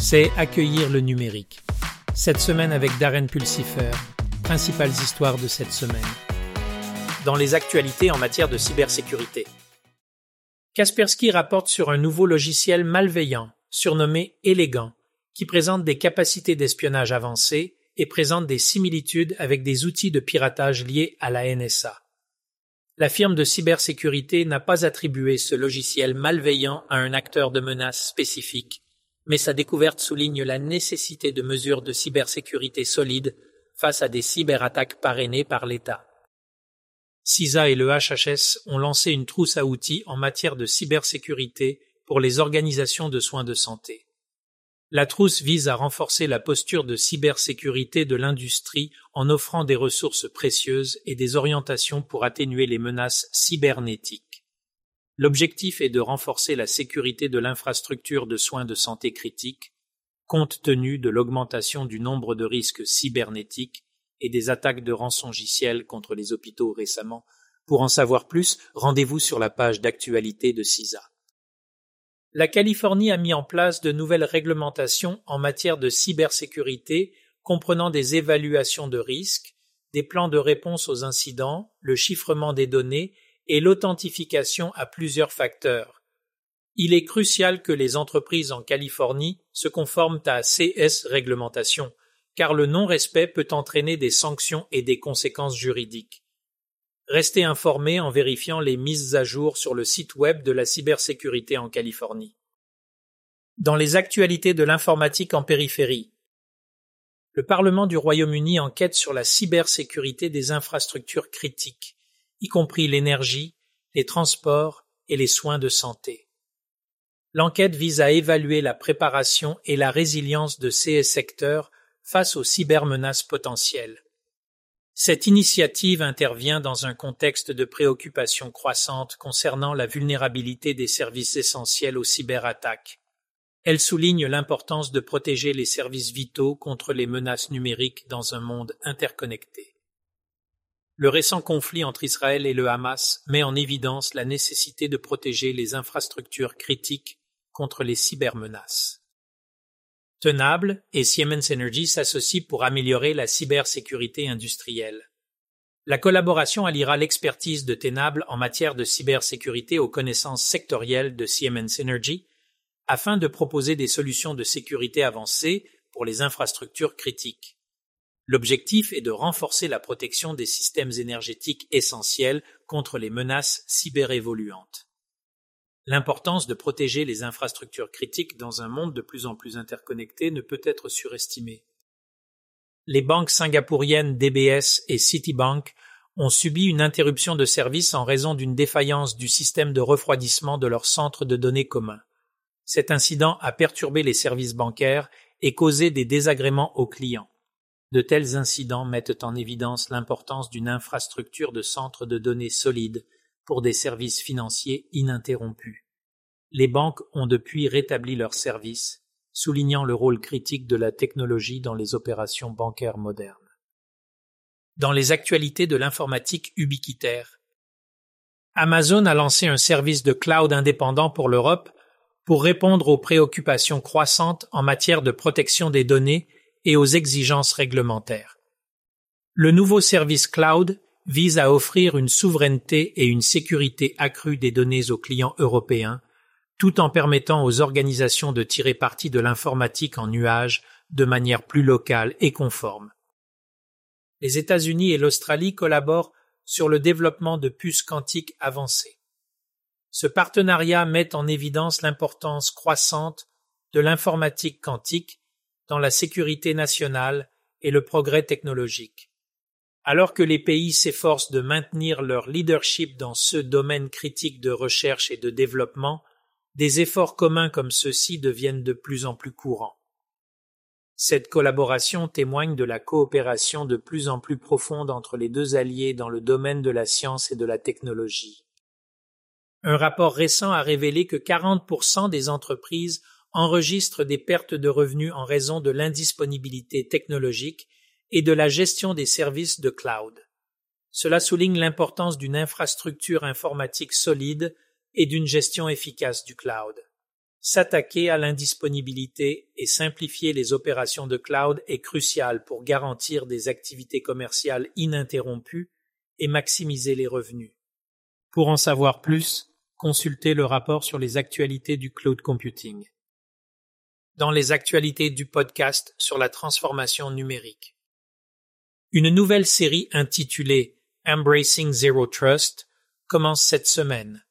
c'est accueillir le numérique. Cette semaine avec Darren Pulsifer, principales histoires de cette semaine. Dans les actualités en matière de cybersécurité. Kaspersky rapporte sur un nouveau logiciel malveillant, surnommé Élégant, qui présente des capacités d'espionnage avancées et présente des similitudes avec des outils de piratage liés à la NSA. La firme de cybersécurité n'a pas attribué ce logiciel malveillant à un acteur de menace spécifique, mais sa découverte souligne la nécessité de mesures de cybersécurité solides face à des cyberattaques parrainées par l'État. CISA et le HHS ont lancé une trousse à outils en matière de cybersécurité pour les organisations de soins de santé. La trousse vise à renforcer la posture de cybersécurité de l'industrie en offrant des ressources précieuses et des orientations pour atténuer les menaces cybernétiques. L'objectif est de renforcer la sécurité de l'infrastructure de soins de santé critiques, compte tenu de l'augmentation du nombre de risques cybernétiques et des attaques de rançongiciel contre les hôpitaux récemment. Pour en savoir plus, rendez-vous sur la page d'actualité de CISA la Californie a mis en place de nouvelles réglementations en matière de cybersécurité comprenant des évaluations de risques, des plans de réponse aux incidents, le chiffrement des données et l'authentification à plusieurs facteurs. Il est crucial que les entreprises en Californie se conforment à CS réglementation, car le non-respect peut entraîner des sanctions et des conséquences juridiques. Restez informés en vérifiant les mises à jour sur le site web de la cybersécurité en Californie. Dans les actualités de l'informatique en périphérie, le Parlement du Royaume-Uni enquête sur la cybersécurité des infrastructures critiques, y compris l'énergie, les transports et les soins de santé. L'enquête vise à évaluer la préparation et la résilience de ces secteurs face aux cybermenaces potentielles. Cette initiative intervient dans un contexte de préoccupation croissante concernant la vulnérabilité des services essentiels aux cyberattaques. Elle souligne l'importance de protéger les services vitaux contre les menaces numériques dans un monde interconnecté. Le récent conflit entre Israël et le Hamas met en évidence la nécessité de protéger les infrastructures critiques contre les cybermenaces. Tenable et Siemens Energy s'associent pour améliorer la cybersécurité industrielle. La collaboration alliera l'expertise de Tenable en matière de cybersécurité aux connaissances sectorielles de Siemens Energy afin de proposer des solutions de sécurité avancées pour les infrastructures critiques. L'objectif est de renforcer la protection des systèmes énergétiques essentiels contre les menaces cyberévoluantes. L'importance de protéger les infrastructures critiques dans un monde de plus en plus interconnecté ne peut être surestimée. Les banques singapouriennes DBS et Citibank ont subi une interruption de service en raison d'une défaillance du système de refroidissement de leur centre de données commun. Cet incident a perturbé les services bancaires et causé des désagréments aux clients. De tels incidents mettent en évidence l'importance d'une infrastructure de centres de données solides pour des services financiers ininterrompus. Les banques ont depuis rétabli leurs services, soulignant le rôle critique de la technologie dans les opérations bancaires modernes. Dans les actualités de l'informatique ubiquitaire, Amazon a lancé un service de cloud indépendant pour l'Europe pour répondre aux préoccupations croissantes en matière de protection des données et aux exigences réglementaires. Le nouveau service cloud vise à offrir une souveraineté et une sécurité accrue des données aux clients européens, tout en permettant aux organisations de tirer parti de l'informatique en nuage de manière plus locale et conforme. Les États-Unis et l'Australie collaborent sur le développement de puces quantiques avancées. Ce partenariat met en évidence l'importance croissante de l'informatique quantique dans la sécurité nationale et le progrès technologique. Alors que les pays s'efforcent de maintenir leur leadership dans ce domaine critique de recherche et de développement, des efforts communs comme ceux-ci deviennent de plus en plus courants. Cette collaboration témoigne de la coopération de plus en plus profonde entre les deux alliés dans le domaine de la science et de la technologie. Un rapport récent a révélé que 40% des entreprises enregistrent des pertes de revenus en raison de l'indisponibilité technologique et de la gestion des services de cloud. Cela souligne l'importance d'une infrastructure informatique solide et d'une gestion efficace du cloud. S'attaquer à l'indisponibilité et simplifier les opérations de cloud est crucial pour garantir des activités commerciales ininterrompues et maximiser les revenus. Pour en savoir plus, consultez le rapport sur les actualités du cloud computing. Dans les actualités du podcast sur la transformation numérique. Une nouvelle série intitulée Embracing Zero Trust commence cette semaine.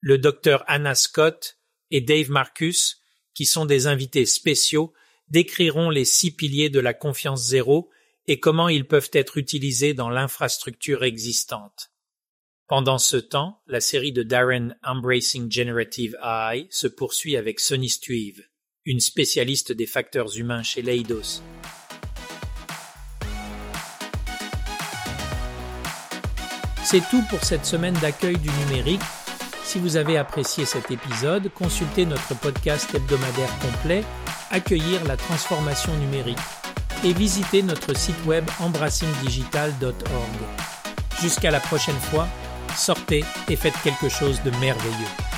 Le docteur Anna Scott et Dave Marcus, qui sont des invités spéciaux, décriront les six piliers de la confiance zéro et comment ils peuvent être utilisés dans l'infrastructure existante. Pendant ce temps, la série de Darren Embracing Generative AI se poursuit avec Sonny Stuive, une spécialiste des facteurs humains chez Leidos. C'est tout pour cette semaine d'accueil du numérique. Si vous avez apprécié cet épisode, consultez notre podcast hebdomadaire complet Accueillir la transformation numérique et visitez notre site web embrassingdigital.org. Jusqu'à la prochaine fois, sortez et faites quelque chose de merveilleux.